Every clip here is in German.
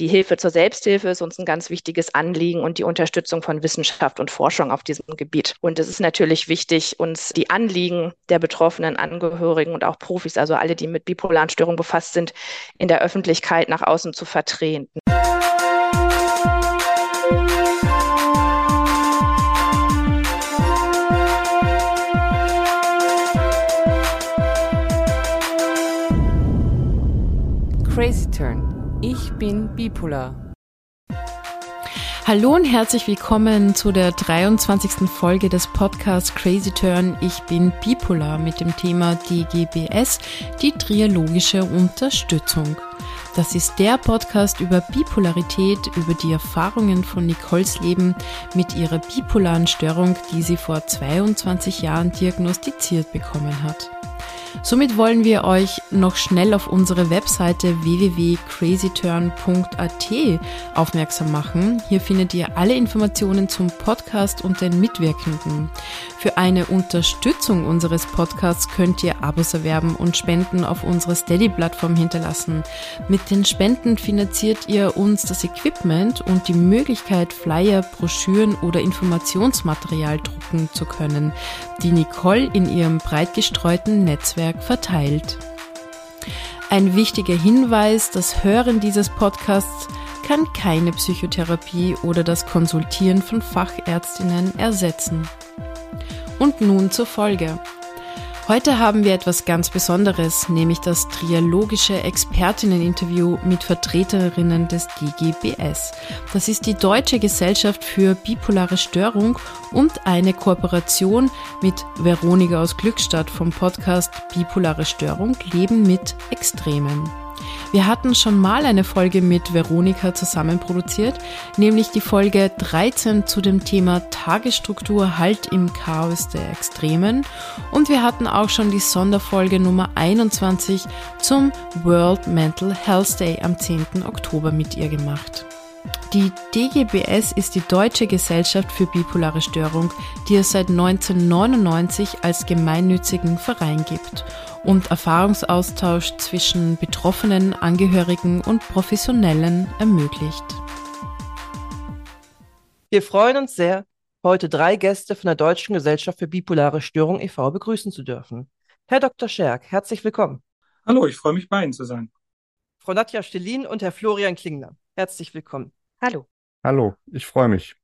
Die Hilfe zur Selbsthilfe ist uns ein ganz wichtiges Anliegen und die Unterstützung von Wissenschaft und Forschung auf diesem Gebiet. Und es ist natürlich wichtig, uns die Anliegen der betroffenen Angehörigen und auch Profis, also alle, die mit bipolaren Störungen befasst sind, in der Öffentlichkeit nach außen zu vertreten. Crazy Turn. Ich bin bipolar. Hallo und herzlich willkommen zu der 23. Folge des Podcasts Crazy Turn. Ich bin bipolar mit dem Thema DGBS, die triologische Unterstützung. Das ist der Podcast über Bipolarität, über die Erfahrungen von Nicoles Leben mit ihrer bipolaren Störung, die sie vor 22 Jahren diagnostiziert bekommen hat. Somit wollen wir euch noch schnell auf unsere Webseite www.crazyturn.at aufmerksam machen. Hier findet ihr alle Informationen zum Podcast und den Mitwirkenden. Für eine Unterstützung unseres Podcasts könnt ihr Abos erwerben und Spenden auf unserer Steady-Plattform hinterlassen. Mit den Spenden finanziert ihr uns das Equipment und die Möglichkeit, Flyer, Broschüren oder Informationsmaterial drucken zu können, die Nicole in ihrem breit gestreuten Netzwerk verteilt. Ein wichtiger Hinweis, das Hören dieses Podcasts kann keine Psychotherapie oder das Konsultieren von Fachärztinnen ersetzen. Und nun zur Folge. Heute haben wir etwas ganz Besonderes, nämlich das trialogische Expertinneninterview mit Vertreterinnen des DGBS. Das ist die Deutsche Gesellschaft für bipolare Störung und eine Kooperation mit Veronika aus Glückstadt vom Podcast Bipolare Störung Leben mit Extremen. Wir hatten schon mal eine Folge mit Veronika zusammen produziert, nämlich die Folge 13 zu dem Thema Tagesstruktur Halt im Chaos der Extremen. Und wir hatten auch schon die Sonderfolge Nummer 21 zum World Mental Health Day am 10. Oktober mit ihr gemacht. Die DGBS ist die Deutsche Gesellschaft für bipolare Störung, die es seit 1999 als gemeinnützigen Verein gibt und Erfahrungsaustausch zwischen Betroffenen, Angehörigen und Professionellen ermöglicht. Wir freuen uns sehr, heute drei Gäste von der Deutschen Gesellschaft für bipolare Störung e.V. begrüßen zu dürfen. Herr Dr. Scherk, herzlich willkommen. Hallo, ich freue mich, bei Ihnen zu sein. Frau Nadja Stelin und Herr Florian Klingler, herzlich willkommen. Hallo. Hallo, ich freue mich.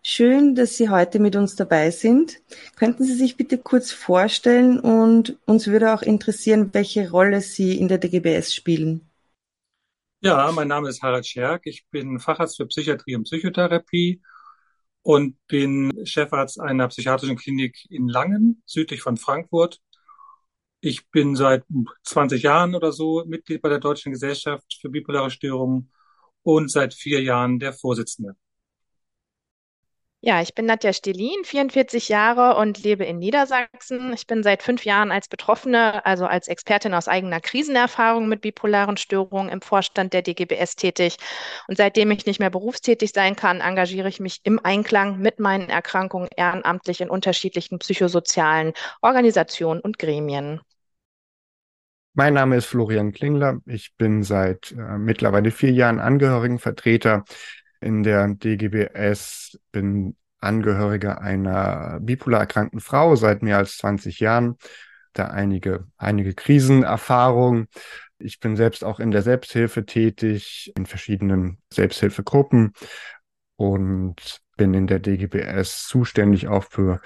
Schön, dass Sie heute mit uns dabei sind. Könnten Sie sich bitte kurz vorstellen und uns würde auch interessieren, welche Rolle Sie in der DGBS spielen. Ja, mein Name ist Harald Scherk. Ich bin Facharzt für Psychiatrie und Psychotherapie und bin Chefarzt einer psychiatrischen Klinik in Langen, südlich von Frankfurt. Ich bin seit 20 Jahren oder so Mitglied bei der Deutschen Gesellschaft für bipolare Störungen und seit vier Jahren der Vorsitzende. Ja, ich bin Nadja Stelin, 44 Jahre und lebe in Niedersachsen. Ich bin seit fünf Jahren als Betroffene, also als Expertin aus eigener Krisenerfahrung mit bipolaren Störungen im Vorstand der DGBS tätig. Und seitdem ich nicht mehr berufstätig sein kann, engagiere ich mich im Einklang mit meinen Erkrankungen ehrenamtlich in unterschiedlichen psychosozialen Organisationen und Gremien. Mein Name ist Florian Klingler. Ich bin seit äh, mittlerweile vier Jahren Angehörigenvertreter in der DGBS, bin Angehöriger einer bipolar erkrankten Frau seit mehr als 20 Jahren, da einige, einige Krisenerfahrungen. Ich bin selbst auch in der Selbsthilfe tätig, in verschiedenen Selbsthilfegruppen und bin in der DGBS zuständig auch für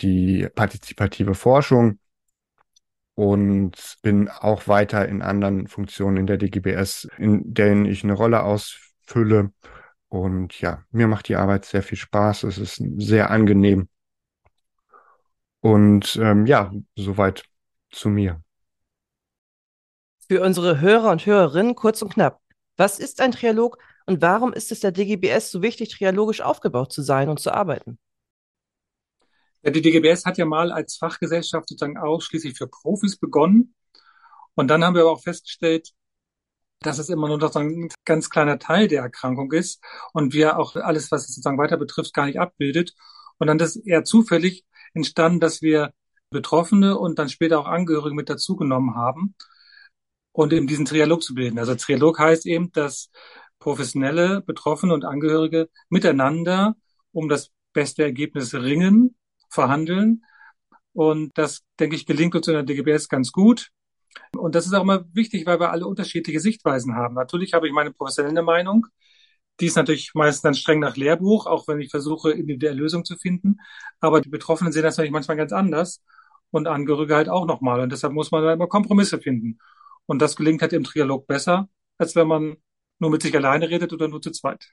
die partizipative Forschung und bin auch weiter in anderen Funktionen in der DGBS, in denen ich eine Rolle ausfülle und ja, mir macht die Arbeit sehr viel Spaß. Es ist sehr angenehm. Und ähm, ja, soweit zu mir. Für unsere Hörer und Hörerinnen kurz und knapp. Was ist ein Trialog und warum ist es der DGBS so wichtig, trialogisch aufgebaut zu sein und zu arbeiten? Ja, die DGBS hat ja mal als Fachgesellschaft sozusagen ausschließlich für Profis begonnen. Und dann haben wir aber auch festgestellt, dass es immer nur noch so ein ganz kleiner Teil der Erkrankung ist und wir auch alles, was es sozusagen weiter betrifft, gar nicht abbildet. Und dann ist eher zufällig entstanden, dass wir Betroffene und dann später auch Angehörige mit dazugenommen haben und eben diesen Trialog zu bilden. Also Trialog heißt eben, dass professionelle Betroffene und Angehörige miteinander um das beste Ergebnis ringen, verhandeln. Und das, denke ich, gelingt uns in der DGBS ganz gut. Und das ist auch immer wichtig, weil wir alle unterschiedliche Sichtweisen haben. Natürlich habe ich meine professionelle Meinung. Die ist natürlich meistens dann streng nach Lehrbuch, auch wenn ich versuche, individuelle Lösungen zu finden. Aber die Betroffenen sehen das natürlich manchmal ganz anders und Angehörige halt auch nochmal. Und deshalb muss man da immer Kompromisse finden. Und das gelingt halt im Trialog besser, als wenn man nur mit sich alleine redet oder nur zu zweit.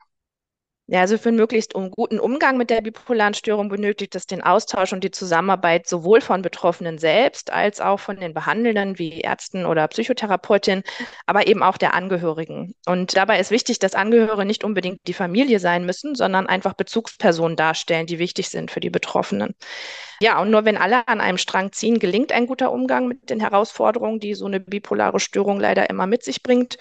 Ja, also für einen möglichst guten Umgang mit der bipolaren Störung benötigt es den Austausch und die Zusammenarbeit sowohl von Betroffenen selbst als auch von den Behandelnden wie Ärzten oder Psychotherapeutinnen, aber eben auch der Angehörigen. Und dabei ist wichtig, dass Angehörige nicht unbedingt die Familie sein müssen, sondern einfach Bezugspersonen darstellen, die wichtig sind für die Betroffenen. Ja, und nur wenn alle an einem Strang ziehen, gelingt ein guter Umgang mit den Herausforderungen, die so eine bipolare Störung leider immer mit sich bringt.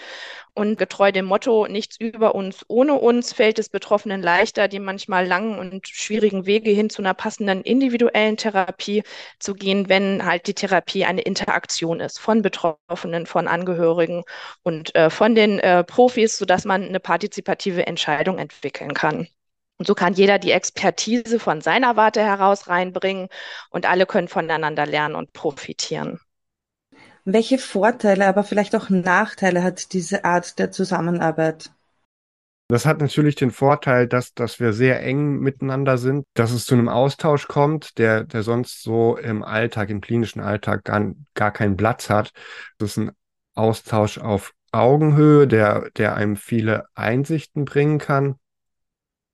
Und getreu dem Motto, nichts über uns ohne uns, fällt es Betroffenen leichter, die manchmal langen und schwierigen Wege hin zu einer passenden individuellen Therapie zu gehen, wenn halt die Therapie eine Interaktion ist von Betroffenen, von Angehörigen und äh, von den äh, Profis, sodass man eine partizipative Entscheidung entwickeln kann. Und so kann jeder die Expertise von seiner Warte heraus reinbringen und alle können voneinander lernen und profitieren. Welche Vorteile, aber vielleicht auch Nachteile hat diese Art der Zusammenarbeit? Das hat natürlich den Vorteil, dass, dass wir sehr eng miteinander sind, dass es zu einem Austausch kommt, der, der sonst so im Alltag, im klinischen Alltag gar, gar keinen Platz hat. Das ist ein Austausch auf Augenhöhe, der, der einem viele Einsichten bringen kann.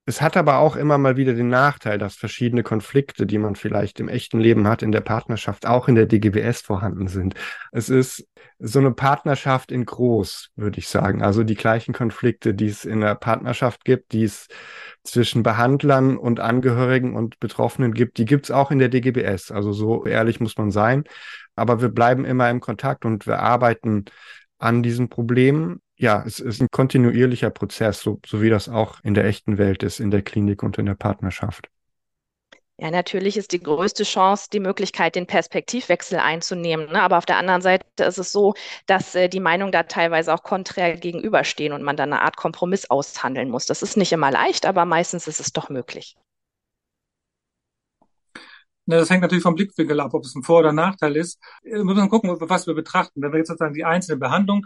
Es hat aber auch immer mal wieder den Nachteil, dass verschiedene Konflikte, die man vielleicht im echten Leben hat, in der Partnerschaft auch in der DGBS vorhanden sind. Es ist so eine Partnerschaft in groß, würde ich sagen. Also die gleichen Konflikte, die es in der Partnerschaft gibt, die es zwischen Behandlern und Angehörigen und Betroffenen gibt, die gibt es auch in der DGBS. Also so ehrlich muss man sein. Aber wir bleiben immer im Kontakt und wir arbeiten an diesen Problemen ja, es ist ein kontinuierlicher Prozess, so, so wie das auch in der echten Welt ist, in der Klinik und in der Partnerschaft. Ja, natürlich ist die größte Chance die Möglichkeit, den Perspektivwechsel einzunehmen. Ne? Aber auf der anderen Seite ist es so, dass äh, die Meinungen da teilweise auch konträr gegenüberstehen und man dann eine Art Kompromiss aushandeln muss. Das ist nicht immer leicht, aber meistens ist es doch möglich. Das hängt natürlich vom Blickwinkel ab, ob es ein Vor- oder Nachteil ist. Wir müssen gucken, was wir betrachten. Wenn wir jetzt sozusagen die einzelne Behandlung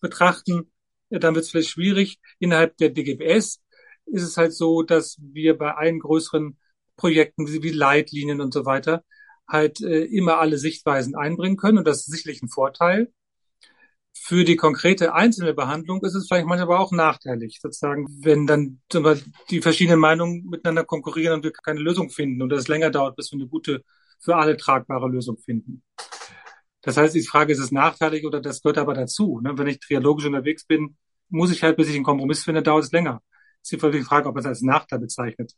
betrachten, dann wird es vielleicht schwierig. Innerhalb der DGBS ist es halt so, dass wir bei allen größeren Projekten wie Leitlinien und so weiter halt äh, immer alle Sichtweisen einbringen können und das ist sicherlich ein Vorteil. Für die konkrete einzelne Behandlung ist es vielleicht manchmal aber auch nachteilig, sozusagen, wenn dann die verschiedenen Meinungen miteinander konkurrieren und wir keine Lösung finden und es länger dauert, bis wir eine gute, für alle tragbare Lösung finden. Das heißt, die Frage ist es nachteilig oder das gehört aber dazu. Ne? Wenn ich trialogisch unterwegs bin, muss ich halt, bis ich einen Kompromiss finde, dauert es länger. Es ist die Frage, ob man es als Nachteil bezeichnet.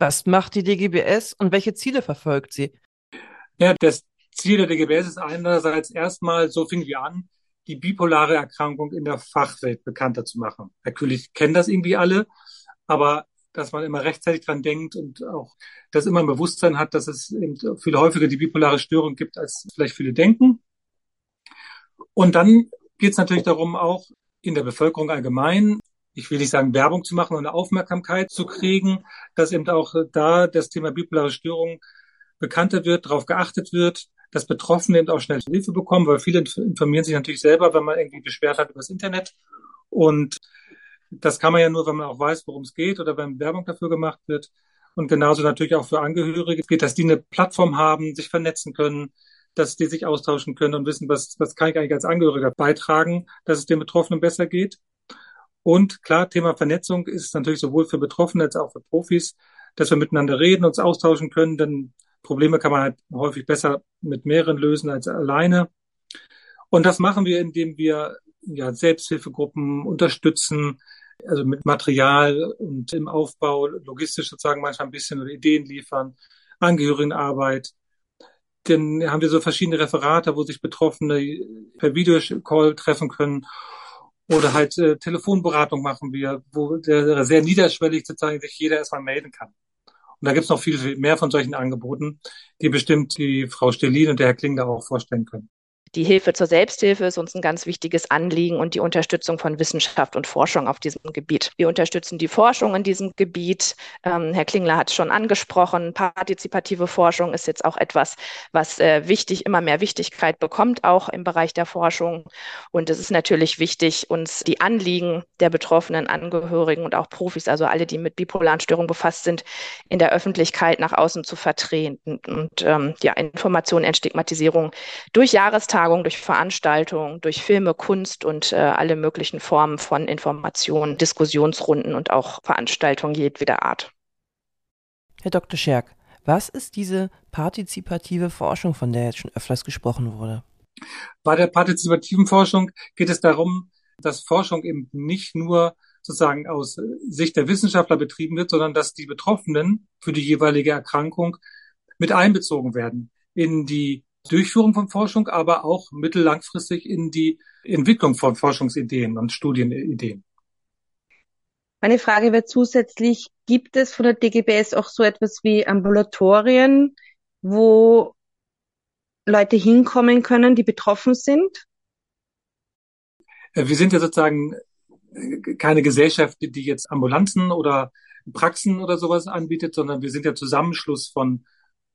Was macht die DGBS und welche Ziele verfolgt sie? Ja, das Ziel der DGBS ist einerseits erstmal, so fingen wir an, die bipolare Erkrankung in der Fachwelt bekannter zu machen. Natürlich kennen das irgendwie alle, aber dass man immer rechtzeitig dran denkt und auch das immer im Bewusstsein hat, dass es eben viel häufiger die bipolare Störung gibt, als vielleicht viele denken. Und dann geht es natürlich darum, auch in der Bevölkerung allgemein, ich will nicht sagen Werbung zu machen und eine Aufmerksamkeit zu kriegen, dass eben auch da das Thema bipolare Störung bekannter wird, darauf geachtet wird, dass Betroffene eben auch schnell Hilfe bekommen, weil viele informieren sich natürlich selber, wenn man irgendwie beschwert hat über das Internet. Und das kann man ja nur, wenn man auch weiß, worum es geht oder wenn Werbung dafür gemacht wird. Und genauso natürlich auch für Angehörige geht, dass die eine Plattform haben, sich vernetzen können, dass die sich austauschen können und wissen, was, was kann ich eigentlich als Angehöriger beitragen, dass es den Betroffenen besser geht. Und klar, Thema Vernetzung ist natürlich sowohl für Betroffene als auch für Profis, dass wir miteinander reden, uns austauschen können, denn Probleme kann man halt häufig besser mit mehreren lösen als alleine. Und das machen wir, indem wir ja, Selbsthilfegruppen unterstützen, also mit Material und im Aufbau, logistisch sozusagen manchmal ein bisschen oder Ideen liefern, Angehörigenarbeit. Dann haben wir so verschiedene Referate, wo sich Betroffene per Videocall treffen können oder halt äh, Telefonberatung machen wir, wo der sehr niederschwellig sozusagen sich jeder erstmal melden kann. Und da gibt es noch viel, viel mehr von solchen Angeboten, die bestimmt die Frau Stellin und der Herr Klingler auch vorstellen können. Die Hilfe zur Selbsthilfe ist uns ein ganz wichtiges Anliegen und die Unterstützung von Wissenschaft und Forschung auf diesem Gebiet. Wir unterstützen die Forschung in diesem Gebiet. Ähm, Herr Klingler hat es schon angesprochen. Partizipative Forschung ist jetzt auch etwas, was äh, wichtig, immer mehr Wichtigkeit bekommt, auch im Bereich der Forschung. Und es ist natürlich wichtig, uns die Anliegen der betroffenen Angehörigen und auch Profis, also alle, die mit bipolaren Störungen befasst sind, in der Öffentlichkeit nach außen zu vertreten und ähm, ja, Information, Entstigmatisierung durch Jahrestage Tagungen, durch Veranstaltungen, durch Filme, Kunst und äh, alle möglichen Formen von Informationen, Diskussionsrunden und auch Veranstaltungen jedweder Art. Herr Dr. Scherk, was ist diese partizipative Forschung, von der jetzt schon öfters gesprochen wurde? Bei der partizipativen Forschung geht es darum, dass Forschung eben nicht nur sozusagen aus Sicht der Wissenschaftler betrieben wird, sondern dass die Betroffenen für die jeweilige Erkrankung mit einbezogen werden in die Durchführung von Forschung, aber auch mittellangfristig in die Entwicklung von Forschungsideen und Studienideen. Meine Frage wäre zusätzlich, gibt es von der DGBS auch so etwas wie Ambulatorien, wo Leute hinkommen können, die betroffen sind? Äh, wir sind ja sozusagen äh, keine Gesellschaft, die jetzt Ambulanzen oder Praxen oder sowas anbietet, sondern wir sind ja Zusammenschluss von,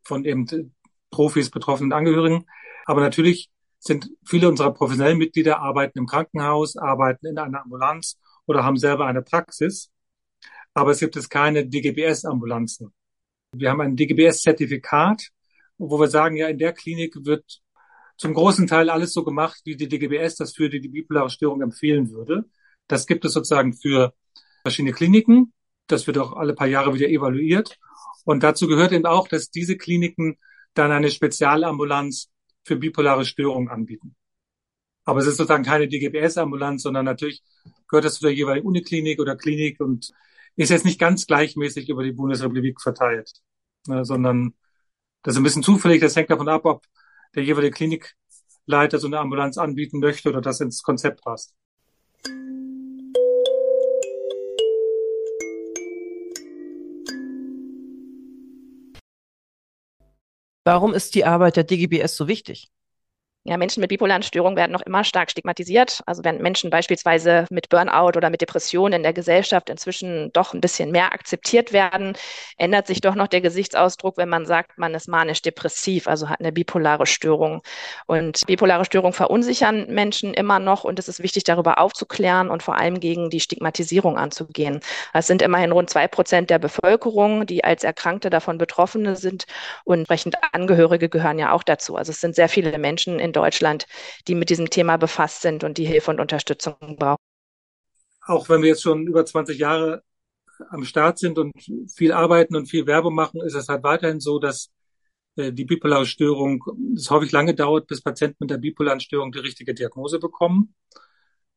von eben Profis, betroffenen Angehörigen. Aber natürlich sind viele unserer professionellen Mitglieder arbeiten im Krankenhaus, arbeiten in einer Ambulanz oder haben selber eine Praxis. Aber es gibt es keine DGBS-Ambulanzen. Wir haben ein DGBS-Zertifikat, wo wir sagen, ja, in der Klinik wird zum großen Teil alles so gemacht, wie die DGBS das für die, die bipolare Störung empfehlen würde. Das gibt es sozusagen für verschiedene Kliniken. Das wird auch alle paar Jahre wieder evaluiert. Und dazu gehört eben auch, dass diese Kliniken dann eine Spezialambulanz für bipolare Störungen anbieten. Aber es ist sozusagen keine DGBS-Ambulanz, sondern natürlich gehört das zu der jeweiligen Uniklinik oder Klinik und ist jetzt nicht ganz gleichmäßig über die Bundesrepublik verteilt, ne, sondern das ist ein bisschen zufällig. Das hängt davon ab, ob der jeweilige Klinikleiter so eine Ambulanz anbieten möchte oder das ins Konzept passt. Warum ist die Arbeit der DGBS so wichtig? Ja, Menschen mit bipolaren Störungen werden noch immer stark stigmatisiert. Also wenn Menschen beispielsweise mit Burnout oder mit Depressionen in der Gesellschaft inzwischen doch ein bisschen mehr akzeptiert werden, ändert sich doch noch der Gesichtsausdruck, wenn man sagt, man ist manisch-depressiv, also hat eine bipolare Störung. Und bipolare Störungen verunsichern Menschen immer noch und es ist wichtig, darüber aufzuklären und vor allem gegen die Stigmatisierung anzugehen. Es sind immerhin rund zwei Prozent der Bevölkerung, die als Erkrankte davon Betroffene sind und entsprechend Angehörige gehören ja auch dazu. Also es sind sehr viele Menschen in Deutschland, die mit diesem Thema befasst sind und die Hilfe und Unterstützung brauchen. Auch wenn wir jetzt schon über 20 Jahre am Start sind und viel arbeiten und viel Werbung machen, ist es halt weiterhin so, dass äh, die bipolare Störung es häufig lange dauert, bis Patienten mit der bipolaren Störung die richtige Diagnose bekommen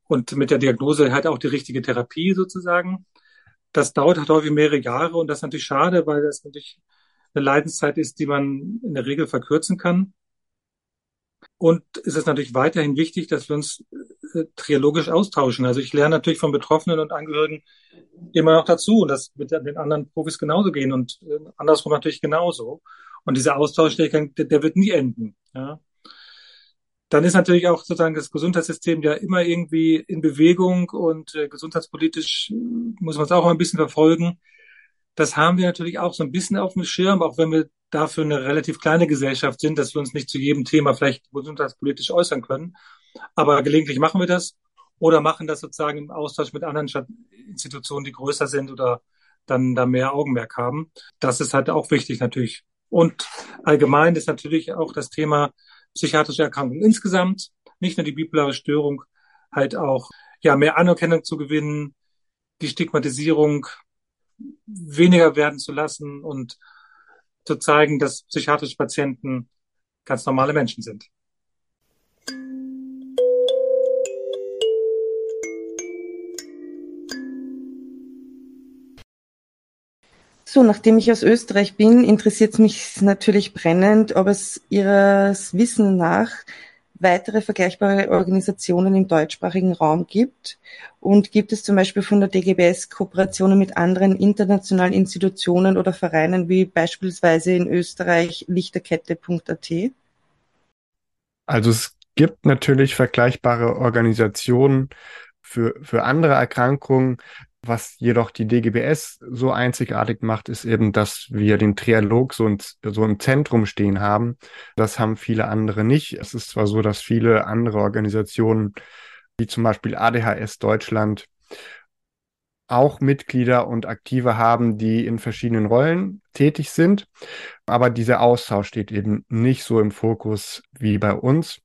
und mit der Diagnose halt auch die richtige Therapie sozusagen. Das dauert halt häufig mehrere Jahre und das ist natürlich schade, weil das natürlich eine Leidenszeit ist, die man in der Regel verkürzen kann. Und es ist natürlich weiterhin wichtig, dass wir uns äh, triologisch austauschen. Also ich lerne natürlich von Betroffenen und Angehörigen immer noch dazu und das wird den anderen Profis genauso gehen und äh, andersrum natürlich genauso. Und dieser Austausch, der, der wird nie enden. Ja. Dann ist natürlich auch sozusagen das Gesundheitssystem ja immer irgendwie in Bewegung und äh, gesundheitspolitisch äh, muss man es auch ein bisschen verfolgen. Das haben wir natürlich auch so ein bisschen auf dem Schirm, auch wenn wir dafür eine relativ kleine Gesellschaft sind, dass wir uns nicht zu jedem Thema vielleicht gesundheitspolitisch äußern können. Aber gelegentlich machen wir das oder machen das sozusagen im Austausch mit anderen Institutionen, die größer sind oder dann da mehr Augenmerk haben. Das ist halt auch wichtig natürlich. Und allgemein ist natürlich auch das Thema psychiatrische Erkrankungen insgesamt, nicht nur die bipolare Störung, halt auch ja mehr Anerkennung zu gewinnen, die Stigmatisierung weniger werden zu lassen und zu zeigen, dass psychiatrische Patienten ganz normale Menschen sind. So, nachdem ich aus Österreich bin, interessiert es mich natürlich brennend, ob es Ihres Wissen nach weitere vergleichbare Organisationen im deutschsprachigen Raum gibt? Und gibt es zum Beispiel von der DGBS Kooperationen mit anderen internationalen Institutionen oder Vereinen wie beispielsweise in Österreich lichterkette.at? Also es gibt natürlich vergleichbare Organisationen für, für andere Erkrankungen. Was jedoch die DGBS so einzigartig macht, ist eben, dass wir den Trialog so, in, so im Zentrum stehen haben. Das haben viele andere nicht. Es ist zwar so, dass viele andere Organisationen, wie zum Beispiel ADHS Deutschland, auch Mitglieder und Aktive haben, die in verschiedenen Rollen tätig sind. Aber dieser Austausch steht eben nicht so im Fokus wie bei uns.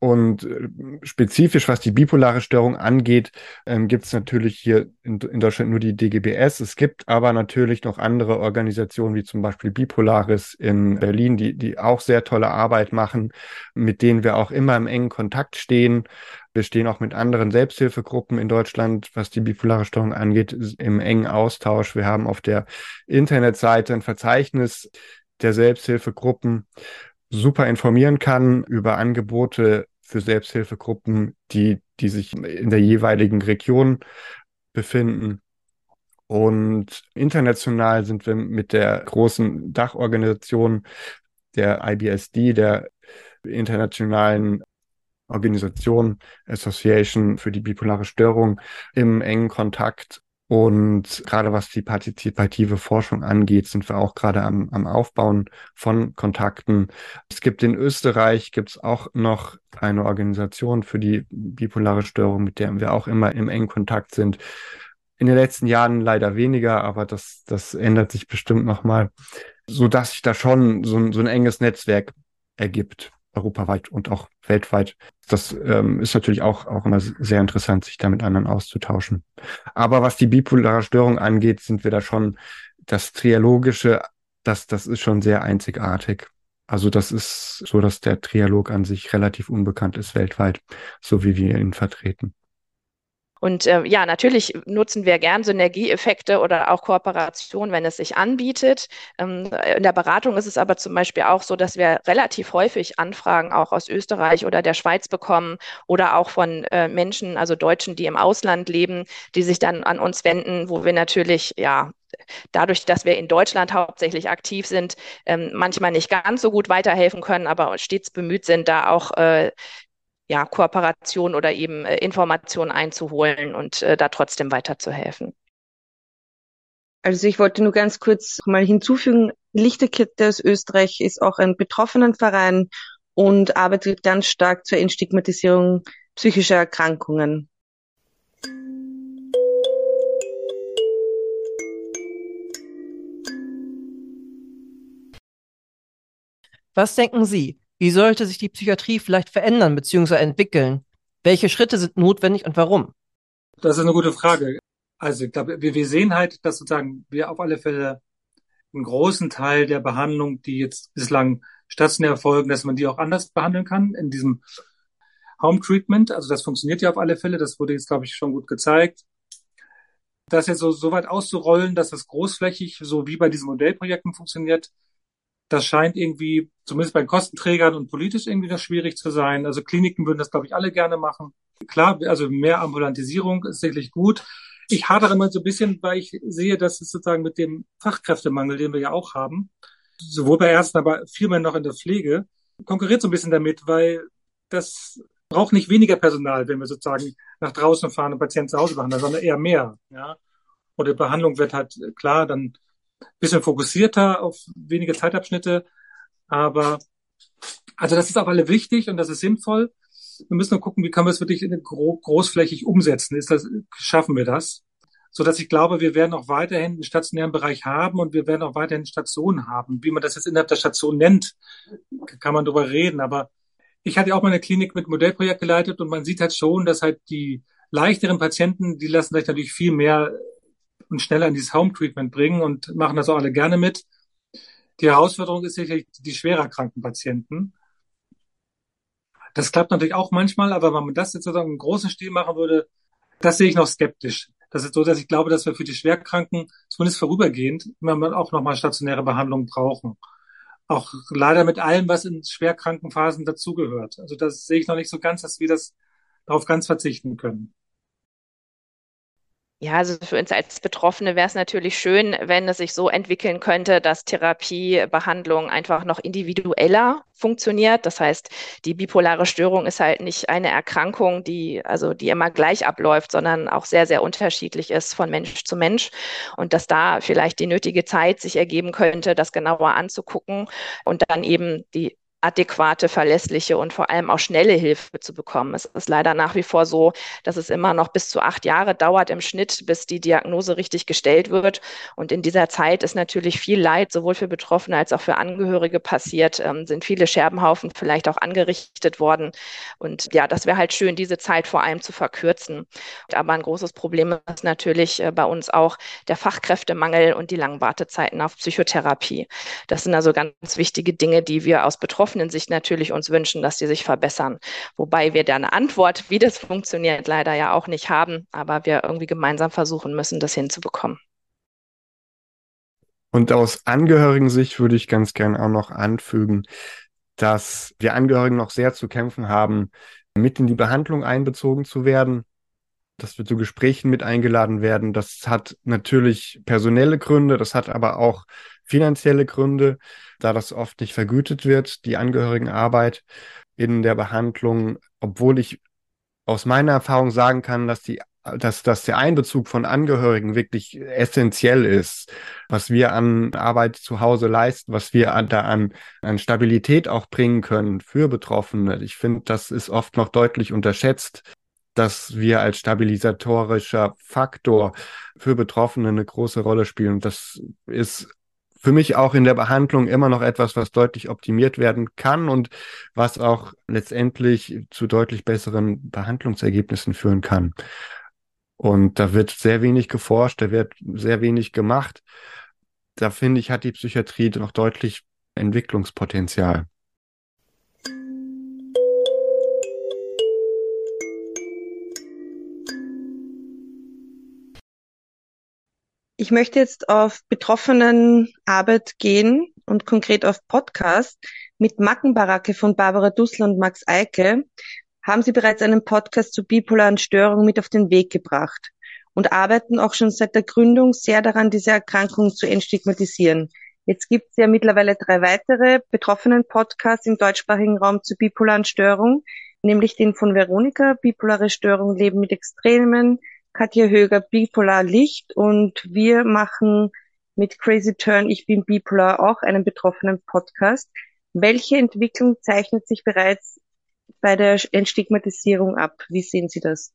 Und äh, spezifisch, was die bipolare Störung angeht, ähm, gibt es natürlich hier in, in, Deutschland nur die DGBS. Es gibt aber natürlich noch andere Organisationen, wie zum Beispiel Bipolaris in Berlin, die, die auch sehr tolle Arbeit machen, mit denen wir auch immer im engen Kontakt stehen. Wir stehen auch mit anderen Selbsthilfegruppen in Deutschland, was die bipolare Störung angeht, im engen Austausch. Wir haben auf der Internetseite ein Verzeichnis der Selbsthilfegruppen super informieren kann über Angebote für Selbsthilfegruppen, die, die sich in der jeweiligen Region befinden. Und international sind wir mit der großen Dachorganisation der IBSD, der internationalen Organisation Association für die bipolare Störung, im engen Kontakt und gerade was die partizipative Forschung angeht, sind wir auch gerade am, am Aufbauen von Kontakten. Es gibt in Österreich gibt's auch noch eine Organisation für die bipolare Störung, mit der wir auch immer im engen Kontakt sind. In den letzten Jahren leider weniger, aber das, das ändert sich bestimmt nochmal, so dass sich da schon so, so ein enges Netzwerk ergibt europaweit und auch weltweit. Das ähm, ist natürlich auch, auch immer sehr interessant, sich da mit anderen auszutauschen. Aber was die bipolare Störung angeht, sind wir da schon, das Trialogische, das, das ist schon sehr einzigartig. Also das ist so, dass der Trialog an sich relativ unbekannt ist weltweit, so wie wir ihn vertreten. Und äh, ja, natürlich nutzen wir gern Synergieeffekte oder auch Kooperation, wenn es sich anbietet. Ähm, in der Beratung ist es aber zum Beispiel auch so, dass wir relativ häufig Anfragen auch aus Österreich oder der Schweiz bekommen oder auch von äh, Menschen, also Deutschen, die im Ausland leben, die sich dann an uns wenden, wo wir natürlich ja dadurch, dass wir in Deutschland hauptsächlich aktiv sind, ähm, manchmal nicht ganz so gut weiterhelfen können, aber stets bemüht sind, da auch äh, ja, Kooperation oder eben äh, Informationen einzuholen und äh, da trotzdem weiterzuhelfen. Also ich wollte nur ganz kurz mal hinzufügen, Lichterkette aus Österreich ist auch ein Betroffenenverein und arbeitet ganz stark zur Entstigmatisierung psychischer Erkrankungen. Was denken Sie? Wie sollte sich die Psychiatrie vielleicht verändern bzw. entwickeln? Welche Schritte sind notwendig und warum? Das ist eine gute Frage. Also ich glaube, wir, sehen halt, dass sozusagen wir auf alle Fälle einen großen Teil der Behandlung, die jetzt bislang stationär erfolgen, dass man die auch anders behandeln kann in diesem Home Treatment. Also das funktioniert ja auf alle Fälle. Das wurde jetzt, glaube ich, schon gut gezeigt. Das jetzt so, so weit auszurollen, dass das großflächig, so wie bei diesen Modellprojekten funktioniert, das scheint irgendwie, zumindest bei Kostenträgern und politisch irgendwie das schwierig zu sein. Also Kliniken würden das, glaube ich, alle gerne machen. Klar, also mehr Ambulantisierung ist sicherlich gut. Ich hadere immer so ein bisschen, weil ich sehe, dass es sozusagen mit dem Fachkräftemangel, den wir ja auch haben, sowohl bei Ärzten, aber viel mehr noch in der Pflege, konkurriert so ein bisschen damit, weil das braucht nicht weniger Personal, wenn wir sozusagen nach draußen fahren und Patienten zu Hause behandeln, sondern eher mehr. Ja? Und die Behandlung wird halt klar dann bisschen fokussierter auf wenige Zeitabschnitte. Aber also das ist auf alle wichtig und das ist sinnvoll. Wir müssen nur gucken, wie können wir es wirklich gro großflächig umsetzen. Ist das, schaffen wir das? So dass ich glaube, wir werden auch weiterhin einen stationären Bereich haben und wir werden auch weiterhin Stationen haben. Wie man das jetzt innerhalb der Station nennt, kann man darüber reden. Aber ich hatte auch mal eine Klinik mit Modellprojekt geleitet und man sieht halt schon, dass halt die leichteren Patienten, die lassen sich natürlich viel mehr und schneller in dieses Home-Treatment bringen und machen das auch alle gerne mit. Die Herausforderung ist sicherlich die schwerer kranken Patienten. Das klappt natürlich auch manchmal, aber wenn man das jetzt sozusagen im großen Stil machen würde, das sehe ich noch skeptisch. Das ist so, dass ich glaube, dass wir für die Schwerkranken zumindest vorübergehend immer auch nochmal stationäre Behandlung brauchen. auch leider mit allem, was in schwerkranken Phasen dazugehört. Also das sehe ich noch nicht so ganz, dass wir das darauf ganz verzichten können. Ja, also für uns als Betroffene wäre es natürlich schön, wenn es sich so entwickeln könnte, dass Therapie, Behandlung einfach noch individueller funktioniert. Das heißt, die bipolare Störung ist halt nicht eine Erkrankung, die, also die immer gleich abläuft, sondern auch sehr, sehr unterschiedlich ist von Mensch zu Mensch. Und dass da vielleicht die nötige Zeit sich ergeben könnte, das genauer anzugucken und dann eben die adäquate, verlässliche und vor allem auch schnelle Hilfe zu bekommen. Es ist leider nach wie vor so, dass es immer noch bis zu acht Jahre dauert im Schnitt, bis die Diagnose richtig gestellt wird. Und in dieser Zeit ist natürlich viel Leid, sowohl für Betroffene als auch für Angehörige passiert, ähm, sind viele Scherbenhaufen vielleicht auch angerichtet worden. Und ja, das wäre halt schön, diese Zeit vor allem zu verkürzen. Aber ein großes Problem ist natürlich äh, bei uns auch der Fachkräftemangel und die langen Wartezeiten auf Psychotherapie. Das sind also ganz wichtige Dinge, die wir aus Betroffenen betroffenen Sicht natürlich uns wünschen, dass die sich verbessern. Wobei wir da eine Antwort, wie das funktioniert, leider ja auch nicht haben, aber wir irgendwie gemeinsam versuchen müssen, das hinzubekommen. Und aus Angehörigen-Sicht würde ich ganz gern auch noch anfügen, dass wir Angehörigen noch sehr zu kämpfen haben, mit in die Behandlung einbezogen zu werden, dass wir zu Gesprächen mit eingeladen werden. Das hat natürlich personelle Gründe, das hat aber auch finanzielle Gründe, da das oft nicht vergütet wird, die Angehörigenarbeit in der Behandlung, obwohl ich aus meiner Erfahrung sagen kann, dass die dass, dass der Einbezug von Angehörigen wirklich essentiell ist, was wir an Arbeit zu Hause leisten, was wir an, da an, an Stabilität auch bringen können für Betroffene. Ich finde, das ist oft noch deutlich unterschätzt, dass wir als stabilisatorischer Faktor für Betroffene eine große Rolle spielen. Das ist für mich auch in der Behandlung immer noch etwas, was deutlich optimiert werden kann und was auch letztendlich zu deutlich besseren Behandlungsergebnissen führen kann. Und da wird sehr wenig geforscht, da wird sehr wenig gemacht. Da finde ich, hat die Psychiatrie noch deutlich Entwicklungspotenzial. Ich möchte jetzt auf Betroffenenarbeit gehen und konkret auf Podcast. Mit Mackenbaracke von Barbara Dussler und Max Eike haben sie bereits einen Podcast zur bipolaren Störung mit auf den Weg gebracht und arbeiten auch schon seit der Gründung sehr daran, diese Erkrankung zu entstigmatisieren. Jetzt gibt es ja mittlerweile drei weitere betroffenen Podcasts im deutschsprachigen Raum zur bipolaren Störung, nämlich den von Veronika, bipolare Störung Leben mit Extremen, Katja Höger Bipolar Licht und wir machen mit Crazy Turn Ich bin Bipolar auch einen betroffenen Podcast. Welche Entwicklung zeichnet sich bereits bei der Entstigmatisierung ab? Wie sehen Sie das?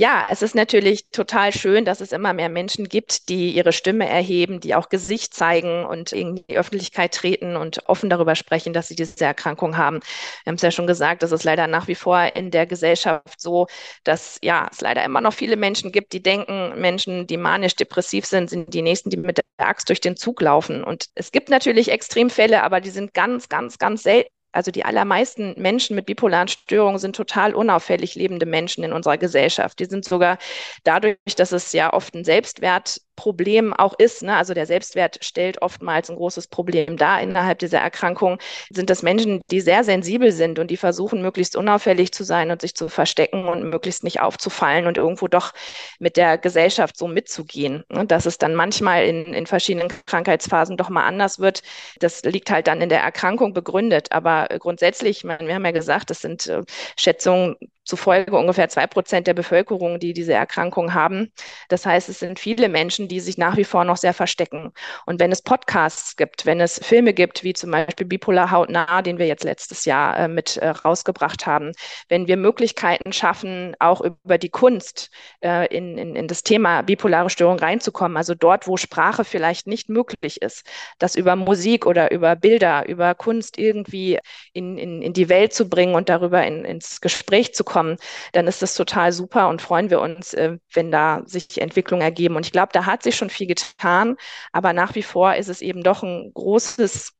Ja, es ist natürlich total schön, dass es immer mehr Menschen gibt, die ihre Stimme erheben, die auch Gesicht zeigen und in die Öffentlichkeit treten und offen darüber sprechen, dass sie diese Erkrankung haben. Wir haben es ja schon gesagt, es ist leider nach wie vor in der Gesellschaft so, dass ja, es leider immer noch viele Menschen gibt, die denken, Menschen, die manisch-depressiv sind, sind die nächsten, die mit der Axt durch den Zug laufen. Und es gibt natürlich Extremfälle, aber die sind ganz, ganz, ganz selten also die allermeisten Menschen mit bipolaren Störungen sind total unauffällig lebende Menschen in unserer Gesellschaft. Die sind sogar dadurch, dass es ja oft ein Selbstwert Problem auch ist. Ne? Also der Selbstwert stellt oftmals ein großes Problem dar innerhalb dieser Erkrankung. Sind das Menschen, die sehr sensibel sind und die versuchen, möglichst unauffällig zu sein und sich zu verstecken und möglichst nicht aufzufallen und irgendwo doch mit der Gesellschaft so mitzugehen. Ne? Dass es dann manchmal in, in verschiedenen Krankheitsphasen doch mal anders wird, das liegt halt dann in der Erkrankung begründet. Aber grundsätzlich, man, wir haben ja gesagt, das sind äh, Schätzungen zufolge ungefähr zwei Prozent der Bevölkerung, die diese Erkrankung haben. Das heißt, es sind viele Menschen, die sich nach wie vor noch sehr verstecken. Und wenn es Podcasts gibt, wenn es Filme gibt, wie zum Beispiel Bipolar Hautnah, den wir jetzt letztes Jahr äh, mit äh, rausgebracht haben, wenn wir Möglichkeiten schaffen, auch über die Kunst äh, in, in, in das Thema bipolare Störung reinzukommen, also dort, wo Sprache vielleicht nicht möglich ist, das über Musik oder über Bilder, über Kunst irgendwie in, in, in die Welt zu bringen und darüber in, ins Gespräch zu kommen, dann ist das total super und freuen wir uns, äh, wenn da sich Entwicklungen ergeben. Und ich glaube, da hat sich schon viel getan, aber nach wie vor ist es eben doch ein großes,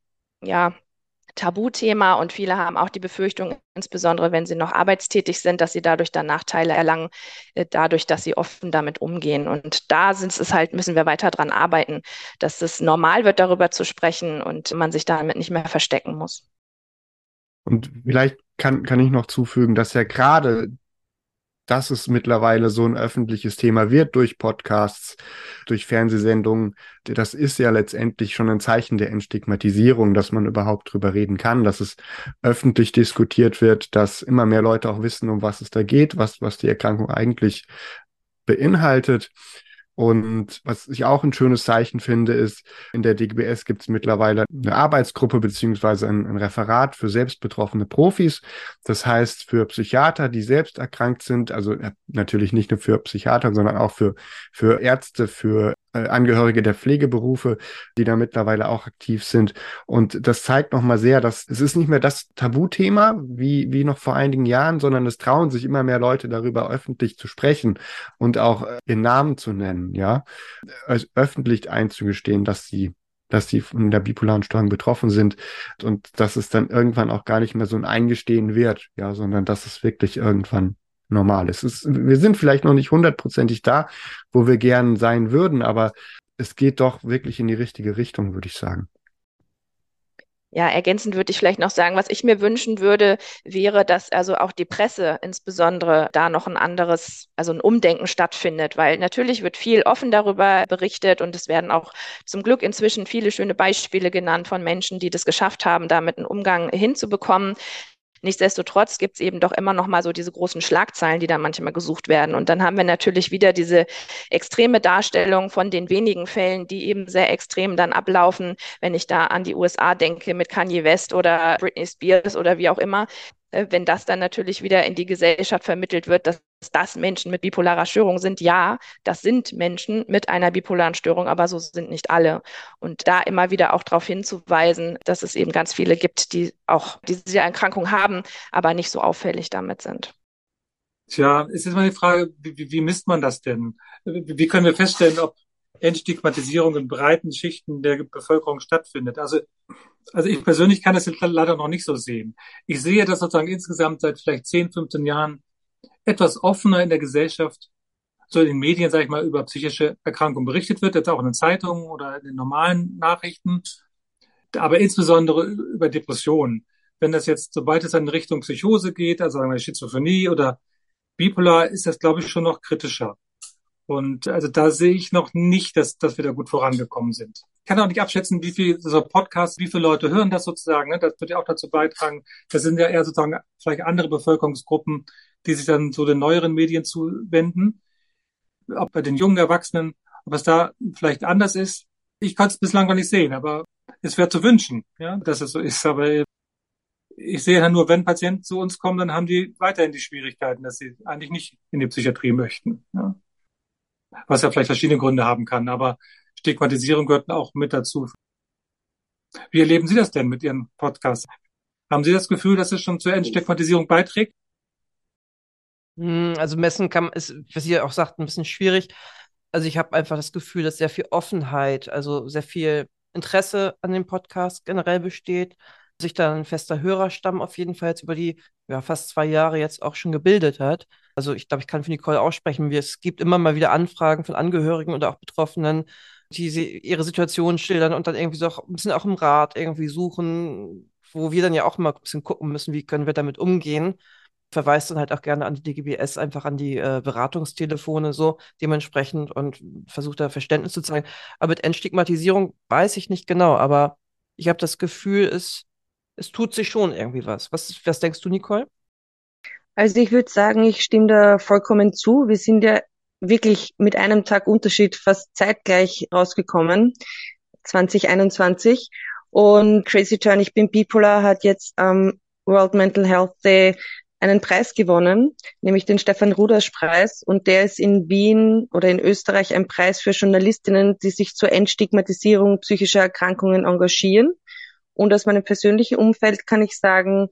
ja, Tabuthema und viele haben auch die Befürchtung, insbesondere wenn sie noch arbeitstätig sind, dass sie dadurch dann Nachteile erlangen, äh, dadurch, dass sie offen damit umgehen. Und da sind es halt, müssen wir weiter dran arbeiten, dass es normal wird, darüber zu sprechen und man sich damit nicht mehr verstecken muss. Und vielleicht kann, kann ich noch zufügen, dass ja gerade dass es mittlerweile so ein öffentliches Thema wird durch Podcasts, durch Fernsehsendungen, das ist ja letztendlich schon ein Zeichen der Entstigmatisierung, dass man überhaupt drüber reden kann, dass es öffentlich diskutiert wird, dass immer mehr Leute auch wissen, um was es da geht, was, was die Erkrankung eigentlich beinhaltet. Und was ich auch ein schönes Zeichen finde, ist, in der DGBS gibt es mittlerweile eine Arbeitsgruppe beziehungsweise ein, ein, Referat für selbstbetroffene Profis. Das heißt, für Psychiater, die selbst erkrankt sind, also äh, natürlich nicht nur für Psychiater, sondern auch für, für Ärzte, für Angehörige der Pflegeberufe, die da mittlerweile auch aktiv sind. Und das zeigt nochmal sehr, dass es ist nicht mehr das Tabuthema wie, wie noch vor einigen Jahren, sondern es trauen sich immer mehr Leute darüber öffentlich zu sprechen und auch äh, ihren Namen zu nennen, ja, also öffentlich einzugestehen, dass sie dass sie von der bipolaren Störung betroffen sind und dass es dann irgendwann auch gar nicht mehr so ein Eingestehen wird, ja, sondern dass es wirklich irgendwann normal ist. ist wir sind vielleicht noch nicht hundertprozentig da, wo wir gern sein würden, aber es geht doch wirklich in die richtige Richtung, würde ich sagen. Ja, ergänzend würde ich vielleicht noch sagen, was ich mir wünschen würde, wäre, dass also auch die Presse insbesondere da noch ein anderes, also ein Umdenken stattfindet, weil natürlich wird viel offen darüber berichtet und es werden auch zum Glück inzwischen viele schöne Beispiele genannt von Menschen, die das geschafft haben, damit einen Umgang hinzubekommen. Nichtsdestotrotz gibt es eben doch immer noch mal so diese großen Schlagzeilen, die da manchmal gesucht werden. Und dann haben wir natürlich wieder diese extreme Darstellung von den wenigen Fällen, die eben sehr extrem dann ablaufen. Wenn ich da an die USA denke mit Kanye West oder Britney Spears oder wie auch immer, äh, wenn das dann natürlich wieder in die Gesellschaft vermittelt wird, dass das Menschen mit bipolarer Störung sind. Ja, das sind Menschen mit einer bipolaren Störung, aber so sind nicht alle. Und da immer wieder auch darauf hinzuweisen, dass es eben ganz viele gibt, die auch diese Erkrankung haben, aber nicht so auffällig damit sind. Tja, ist jetzt mal die Frage, wie, wie misst man das denn? Wie können wir feststellen, ob Entstigmatisierung in breiten Schichten der Bevölkerung stattfindet? Also also ich persönlich kann das jetzt leider noch nicht so sehen. Ich sehe, dass sozusagen insgesamt seit vielleicht 10, 15 Jahren etwas offener in der Gesellschaft, so in den Medien, sage ich mal, über psychische Erkrankungen berichtet wird, jetzt auch in den Zeitungen oder in den normalen Nachrichten, aber insbesondere über Depressionen. Wenn das jetzt, sobald es in Richtung Psychose geht, also sagen wir Schizophrenie oder Bipolar, ist das, glaube ich, schon noch kritischer. Und also da sehe ich noch nicht, dass, dass wir da gut vorangekommen sind. Ich kann auch nicht abschätzen, wie viel so Podcasts, wie viele Leute hören das sozusagen. Ne? Das wird ja auch dazu beitragen. Das sind ja eher sozusagen vielleicht andere Bevölkerungsgruppen, die sich dann so den neueren Medien zuwenden. Ob bei den jungen Erwachsenen, ob es da vielleicht anders ist. Ich kann es bislang gar nicht sehen, aber es wäre zu wünschen, ja, dass es so ist. Aber ich sehe ja nur, wenn Patienten zu uns kommen, dann haben die weiterhin die Schwierigkeiten, dass sie eigentlich nicht in die Psychiatrie möchten. Ja was ja vielleicht verschiedene Gründe haben kann, aber Stigmatisierung gehört auch mit dazu. Wie erleben Sie das denn mit Ihren Podcasts? Haben Sie das Gefühl, dass es schon zur Entstigmatisierung beiträgt? Hm, also messen kann, ist, was ihr auch sagt, ein bisschen schwierig. Also ich habe einfach das Gefühl, dass sehr viel Offenheit, also sehr viel Interesse an dem Podcast generell besteht, sich da ein fester Hörerstamm auf jeden Fall jetzt über die ja, fast zwei Jahre jetzt auch schon gebildet hat. Also ich glaube, ich kann für Nicole aussprechen, es gibt immer mal wieder Anfragen von Angehörigen oder auch Betroffenen, die sie ihre Situation schildern und dann irgendwie so auch ein bisschen auch im Rat irgendwie suchen, wo wir dann ja auch mal ein bisschen gucken müssen, wie können wir damit umgehen. Verweist dann halt auch gerne an die DGBS, einfach an die äh, Beratungstelefone so dementsprechend und versucht da Verständnis zu zeigen. Aber mit Entstigmatisierung weiß ich nicht genau, aber ich habe das Gefühl, es es tut sich schon irgendwie was. Was, was denkst du, Nicole? Also ich würde sagen, ich stimme da vollkommen zu. Wir sind ja wirklich mit einem Tag Unterschied fast zeitgleich rausgekommen, 2021. Und Crazy Turn, ich bin bipolar, hat jetzt am World Mental Health Day einen Preis gewonnen, nämlich den Stefan Ruders Preis. Und der ist in Wien oder in Österreich ein Preis für Journalistinnen, die sich zur Entstigmatisierung psychischer Erkrankungen engagieren. Und aus meinem persönlichen Umfeld kann ich sagen,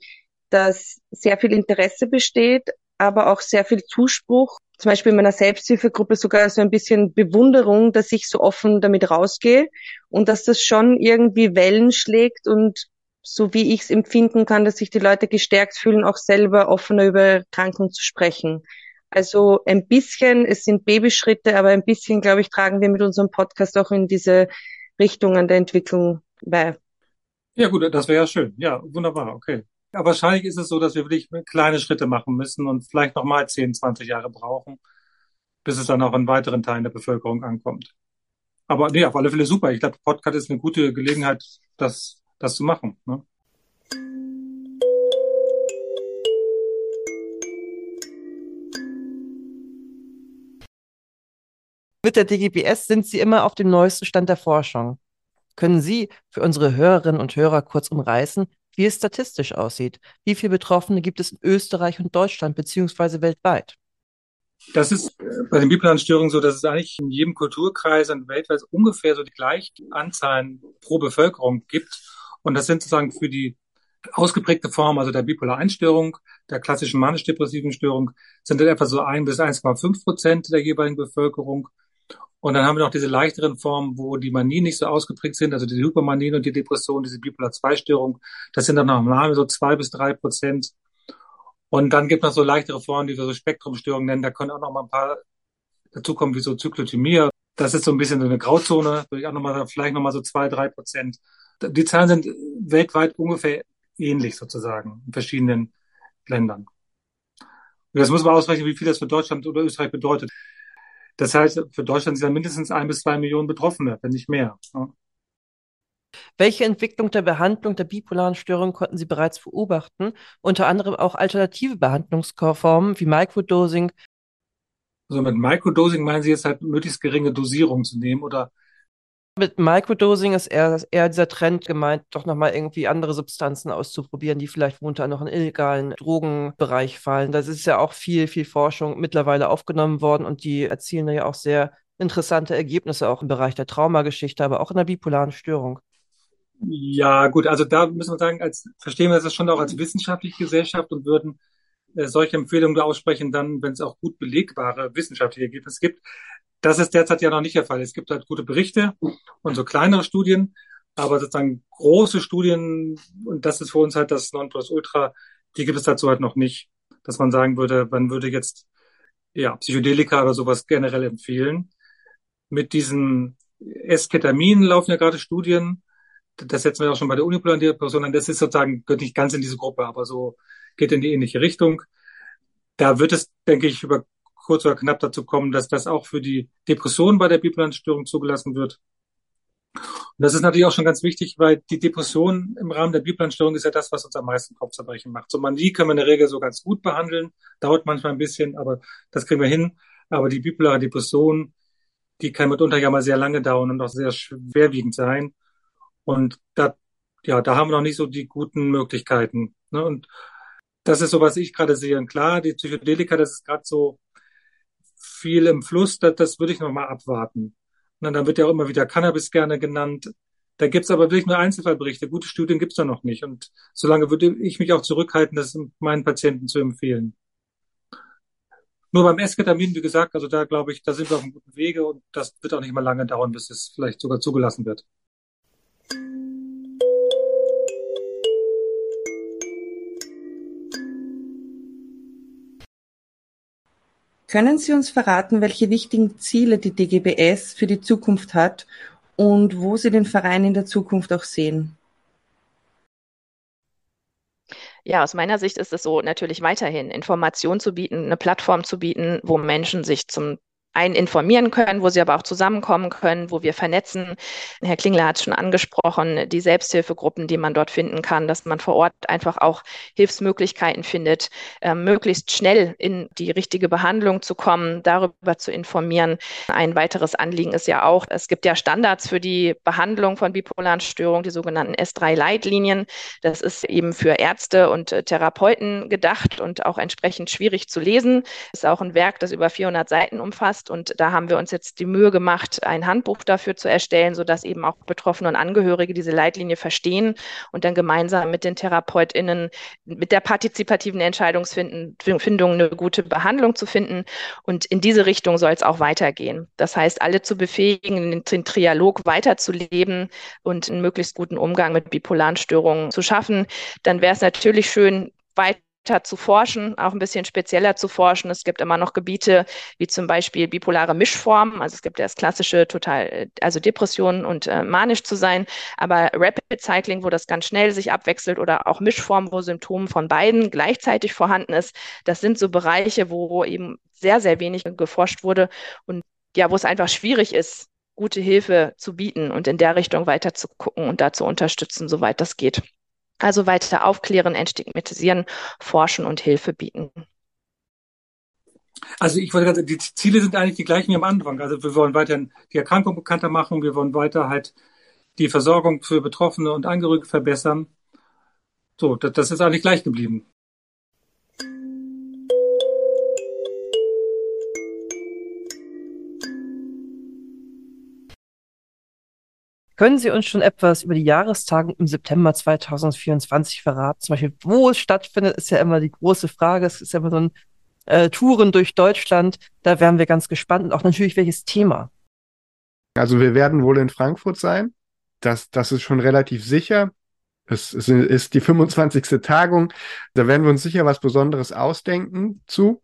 dass sehr viel Interesse besteht, aber auch sehr viel Zuspruch. Zum Beispiel in meiner Selbsthilfegruppe sogar so ein bisschen Bewunderung, dass ich so offen damit rausgehe und dass das schon irgendwie Wellen schlägt und so wie ich es empfinden kann, dass sich die Leute gestärkt fühlen, auch selber offener über Erkrankung zu sprechen. Also ein bisschen, es sind Babyschritte, aber ein bisschen, glaube ich, tragen wir mit unserem Podcast auch in diese Richtung an der Entwicklung bei. Ja gut, das wäre ja schön. Ja, wunderbar, okay. Aber wahrscheinlich ist es so, dass wir wirklich kleine Schritte machen müssen und vielleicht nochmal 10, 20 Jahre brauchen, bis es dann auch in weiteren Teilen der Bevölkerung ankommt. Aber nee, auf alle Fälle super. Ich glaube, Podcast ist eine gute Gelegenheit, das, das zu machen. Ne? Mit der DGBS sind Sie immer auf dem neuesten Stand der Forschung. Können Sie für unsere Hörerinnen und Hörer kurz umreißen, wie es statistisch aussieht? Wie viele Betroffene gibt es in Österreich und Deutschland beziehungsweise weltweit? Das ist bei den bipolaren Störungen so, dass es eigentlich in jedem Kulturkreis und weltweit ungefähr so die gleichen Anzahlen pro Bevölkerung gibt. Und das sind sozusagen für die ausgeprägte Form, also der bipolaren Störung, der klassischen manisch-depressiven Störung, sind dann etwa so ein bis 1,5 Prozent der jeweiligen Bevölkerung. Und dann haben wir noch diese leichteren Formen, wo die Manien nicht so ausgeprägt sind, also die Hypermanien und die Depression, diese Bipolar-2-Störung, das sind dann nochmal so zwei bis drei Prozent. Und dann gibt es noch so leichtere Formen, die wir so Spektrumstörungen nennen. Da können auch noch mal ein paar dazukommen, wie so Zyklothymie. Das ist so ein bisschen so eine Grauzone, würde ich auch noch mal, vielleicht noch mal so zwei, drei Prozent. Die Zahlen sind weltweit ungefähr ähnlich sozusagen in verschiedenen Ländern. Und jetzt muss man ausrechnen, wie viel das für Deutschland oder Österreich bedeutet. Das heißt, für Deutschland sind ja mindestens ein bis zwei Millionen Betroffene, wenn nicht mehr. Welche Entwicklung der Behandlung der bipolaren Störung konnten Sie bereits beobachten? Unter anderem auch alternative Behandlungsformen wie Microdosing. Also mit Microdosing meinen Sie jetzt halt möglichst geringe Dosierung zu nehmen oder? Mit Microdosing ist eher, eher dieser Trend gemeint, doch nochmal irgendwie andere Substanzen auszuprobieren, die vielleicht unter noch in illegalen Drogenbereich fallen. Das ist ja auch viel, viel Forschung mittlerweile aufgenommen worden und die erzielen ja auch sehr interessante Ergebnisse auch im Bereich der Traumageschichte, aber auch in der bipolaren Störung. Ja, gut, also da müssen wir sagen, als verstehen wir das schon auch als wissenschaftliche Gesellschaft und würden solche Empfehlungen aussprechen, dann, wenn es auch gut belegbare wissenschaftliche Ergebnisse gibt. Das ist derzeit ja noch nicht der Fall. Es gibt halt gute Berichte und so kleinere Studien, aber sozusagen große Studien, und das ist für uns halt das Nonplusultra, die gibt es dazu halt noch nicht, dass man sagen würde, man würde jetzt ja Psychedelika oder sowas generell empfehlen. Mit diesen Esketaminen laufen ja gerade Studien, das setzen wir auch schon bei der unipolaren Depression an, das ist sozusagen, gehört nicht ganz in diese Gruppe, aber so geht in die ähnliche Richtung. Da wird es, denke ich, über kurz oder knapp dazu kommen, dass das auch für die Depression bei der bipolaren Störung zugelassen wird. Und das ist natürlich auch schon ganz wichtig, weil die Depression im Rahmen der bipolaren Störung ist ja das, was uns am meisten Kopfzerbrechen macht. So Manie können wir in der Regel so ganz gut behandeln, dauert manchmal ein bisschen, aber das kriegen wir hin. Aber die bipolare Depression, die kann mitunter ja mal sehr lange dauern und auch sehr schwerwiegend sein. Und da, ja, da haben wir noch nicht so die guten Möglichkeiten. Ne? Und das ist so, was ich gerade sehe. Und klar, die Psychedelika, das ist gerade so viel im Fluss, das, das würde ich noch mal abwarten. Und dann wird ja auch immer wieder Cannabis gerne genannt. Da gibt's aber wirklich nur Einzelfallberichte. Gute Studien gibt's da noch nicht. Und solange würde ich mich auch zurückhalten, das meinen Patienten zu empfehlen. Nur beim Esketamin, wie gesagt, also da glaube ich, da sind wir auf einem guten Wege und das wird auch nicht mal lange dauern, bis es vielleicht sogar zugelassen wird. Können Sie uns verraten, welche wichtigen Ziele die DGBS für die Zukunft hat und wo Sie den Verein in der Zukunft auch sehen? Ja, aus meiner Sicht ist es so, natürlich weiterhin Informationen zu bieten, eine Plattform zu bieten, wo Menschen sich zum einen informieren können, wo sie aber auch zusammenkommen können, wo wir vernetzen. Herr Klingler hat es schon angesprochen, die Selbsthilfegruppen, die man dort finden kann, dass man vor Ort einfach auch Hilfsmöglichkeiten findet, äh, möglichst schnell in die richtige Behandlung zu kommen, darüber zu informieren. Ein weiteres Anliegen ist ja auch, es gibt ja Standards für die Behandlung von bipolaren Störungen, die sogenannten S3-Leitlinien. Das ist eben für Ärzte und äh, Therapeuten gedacht und auch entsprechend schwierig zu lesen. Ist auch ein Werk, das über 400 Seiten umfasst zusammenfasst. Und da haben wir uns jetzt die Mühe gemacht, ein Handbuch dafür zu erstellen, sodass eben auch Betroffene und Angehörige diese Leitlinie verstehen und dann gemeinsam mit den TherapeutInnen mit der partizipativen Entscheidungsfindung eine gute Behandlung zu finden. Und in diese Richtung soll es auch weitergehen. Das heißt, alle zu befähigen, den Trialog weiterzuleben und einen möglichst guten Umgang mit bipolaren Störungen zu schaffen. Dann wäre es natürlich schön, weiter zu forschen, auch ein bisschen spezieller zu forschen. Es gibt immer noch Gebiete wie zum Beispiel bipolare Mischformen. Also es gibt das klassische total, also Depressionen und äh, manisch zu sein, aber Rapid Cycling, wo das ganz schnell sich abwechselt oder auch Mischformen, wo Symptome von beiden gleichzeitig vorhanden ist. Das sind so Bereiche, wo eben sehr, sehr wenig geforscht wurde und ja, wo es einfach schwierig ist, gute Hilfe zu bieten und in der Richtung weiter zu gucken und da zu unterstützen, soweit das geht. Also weiter aufklären, entstigmatisieren, forschen und Hilfe bieten. Also ich wollte gerade, die Ziele sind eigentlich die gleichen wie am Anfang. Also wir wollen weiterhin die Erkrankung bekannter machen, wir wollen weiter halt die Versorgung für Betroffene und Angehörige verbessern. So, das, das ist eigentlich gleich geblieben. Können Sie uns schon etwas über die Jahrestagung im September 2024 verraten? Zum Beispiel, wo es stattfindet, ist ja immer die große Frage. Es ist ja immer so ein äh, Touren durch Deutschland. Da wären wir ganz gespannt und auch natürlich welches Thema. Also wir werden wohl in Frankfurt sein. Das, das ist schon relativ sicher. Es, es ist die 25. Tagung. Da werden wir uns sicher was Besonderes ausdenken zu.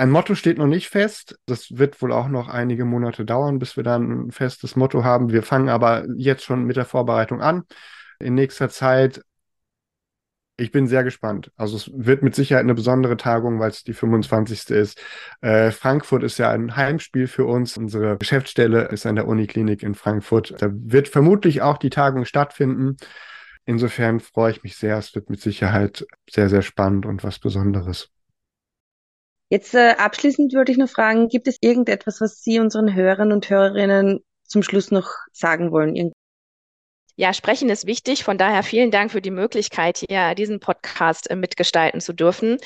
Ein Motto steht noch nicht fest. Das wird wohl auch noch einige Monate dauern, bis wir dann ein festes Motto haben. Wir fangen aber jetzt schon mit der Vorbereitung an. In nächster Zeit. Ich bin sehr gespannt. Also es wird mit Sicherheit eine besondere Tagung, weil es die 25. ist. Äh, Frankfurt ist ja ein Heimspiel für uns. Unsere Geschäftsstelle ist an der Uniklinik in Frankfurt. Da wird vermutlich auch die Tagung stattfinden. Insofern freue ich mich sehr. Es wird mit Sicherheit sehr, sehr spannend und was Besonderes. Jetzt äh, abschließend würde ich noch fragen, gibt es irgendetwas, was Sie unseren Hörern und Hörerinnen zum Schluss noch sagen wollen? Ja, sprechen ist wichtig. Von daher vielen Dank für die Möglichkeit, hier diesen Podcast äh, mitgestalten zu dürfen.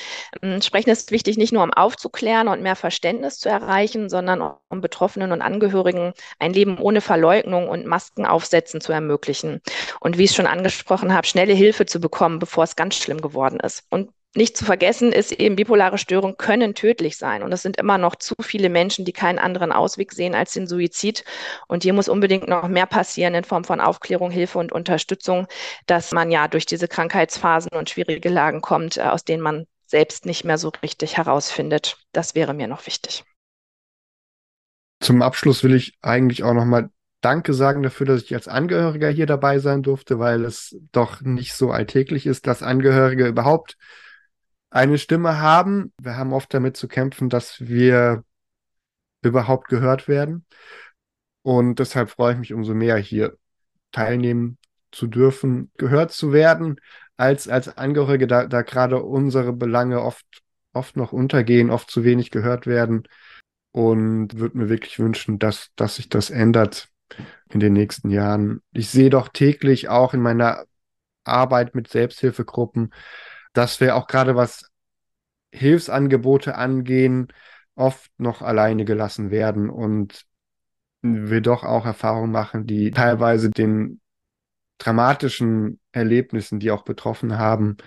Ähm, sprechen ist wichtig, nicht nur um aufzuklären und mehr Verständnis zu erreichen, sondern um Betroffenen und Angehörigen ein Leben ohne Verleugnung und Masken aufsetzen zu ermöglichen. Und wie ich es schon angesprochen habe, schnelle Hilfe zu bekommen, bevor es ganz schlimm geworden ist. Und nicht zu vergessen ist eben, bipolare Störungen können tödlich sein. Und es sind immer noch zu viele Menschen, die keinen anderen Ausweg sehen als den Suizid. Und hier muss unbedingt noch mehr passieren in Form von Aufklärung, Hilfe und Unterstützung, dass man ja durch diese Krankheitsphasen und schwierige Lagen kommt, äh, aus denen man selbst nicht mehr so richtig herausfindet. Das wäre mir noch wichtig. Zum Abschluss will ich eigentlich auch nochmal Danke sagen dafür, dass ich als Angehöriger hier dabei sein durfte, weil es doch nicht so alltäglich ist, dass Angehörige überhaupt eine Stimme haben. Wir haben oft damit zu kämpfen, dass wir überhaupt gehört werden. Und deshalb freue ich mich umso mehr, hier teilnehmen zu dürfen, gehört zu werden, als, als Angehörige, da, da gerade unsere Belange oft, oft noch untergehen, oft zu wenig gehört werden. Und würde mir wirklich wünschen, dass, dass sich das ändert in den nächsten Jahren. Ich sehe doch täglich auch in meiner Arbeit mit Selbsthilfegruppen, dass wir auch gerade was Hilfsangebote angehen, oft noch alleine gelassen werden und wir doch auch Erfahrungen machen, die teilweise den dramatischen Erlebnissen, die auch betroffen haben,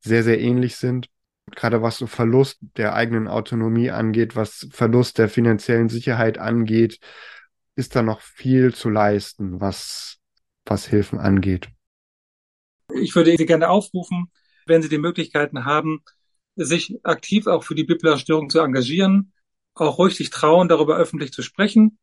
sehr, sehr ähnlich sind. Gerade was so Verlust der eigenen Autonomie angeht, was Verlust der finanziellen Sicherheit angeht, ist da noch viel zu leisten, was, was Hilfen angeht. Ich würde Sie gerne aufrufen, wenn Sie die Möglichkeiten haben, sich aktiv auch für die bipolare Störung zu engagieren, auch ruhig sich trauen, darüber öffentlich zu sprechen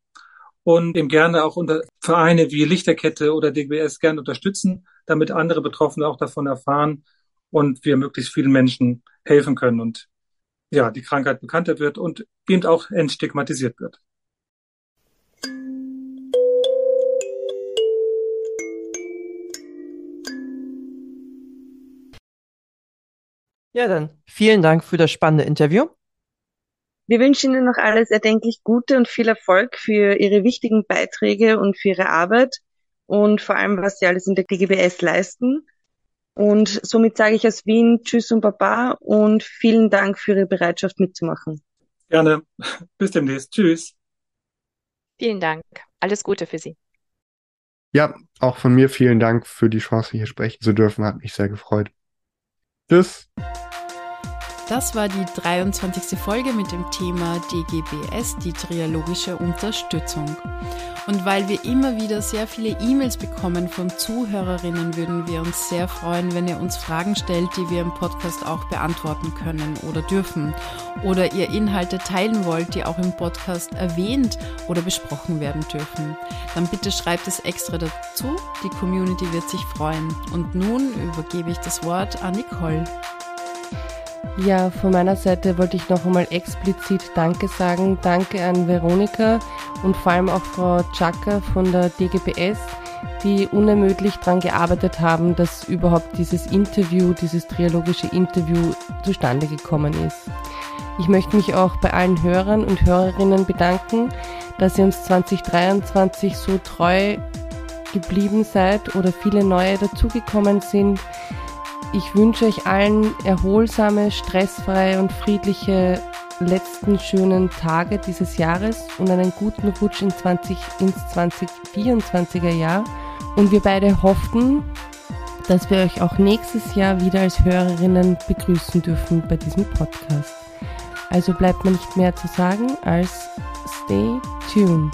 und eben gerne auch unter Vereine wie Lichterkette oder DGBS gerne unterstützen, damit andere Betroffene auch davon erfahren und wir möglichst vielen Menschen helfen können und ja, die Krankheit bekannter wird und eben auch entstigmatisiert wird. Ja, dann vielen Dank für das spannende Interview. Wir wünschen Ihnen noch alles erdenklich Gute und viel Erfolg für Ihre wichtigen Beiträge und für Ihre Arbeit und vor allem, was Sie alles in der DGBS leisten. Und somit sage ich aus Wien Tschüss und Baba und vielen Dank für Ihre Bereitschaft mitzumachen. Gerne. Bis demnächst. Tschüss. Vielen Dank. Alles Gute für Sie. Ja, auch von mir vielen Dank für die Chance, hier sprechen zu dürfen. Hat mich sehr gefreut. Tschüss. Das war die 23. Folge mit dem Thema DGBS, die trialogische Unterstützung. Und weil wir immer wieder sehr viele E-Mails bekommen von Zuhörerinnen, würden wir uns sehr freuen, wenn ihr uns Fragen stellt, die wir im Podcast auch beantworten können oder dürfen. Oder ihr Inhalte teilen wollt, die auch im Podcast erwähnt oder besprochen werden dürfen. Dann bitte schreibt es extra dazu. Die Community wird sich freuen. Und nun übergebe ich das Wort an Nicole. Ja, von meiner Seite wollte ich noch einmal explizit Danke sagen. Danke an Veronika und vor allem auch Frau Chaka von der DGPS, die unermüdlich daran gearbeitet haben, dass überhaupt dieses Interview, dieses triologische Interview zustande gekommen ist. Ich möchte mich auch bei allen Hörern und Hörerinnen bedanken, dass ihr uns 2023 so treu geblieben seid oder viele neue dazugekommen sind. Ich wünsche euch allen erholsame, stressfreie und friedliche letzten schönen Tage dieses Jahres und einen guten Rutsch in 20, ins 2024er Jahr. Und wir beide hoffen, dass wir euch auch nächstes Jahr wieder als Hörerinnen begrüßen dürfen bei diesem Podcast. Also bleibt mir nicht mehr zu sagen als stay tuned.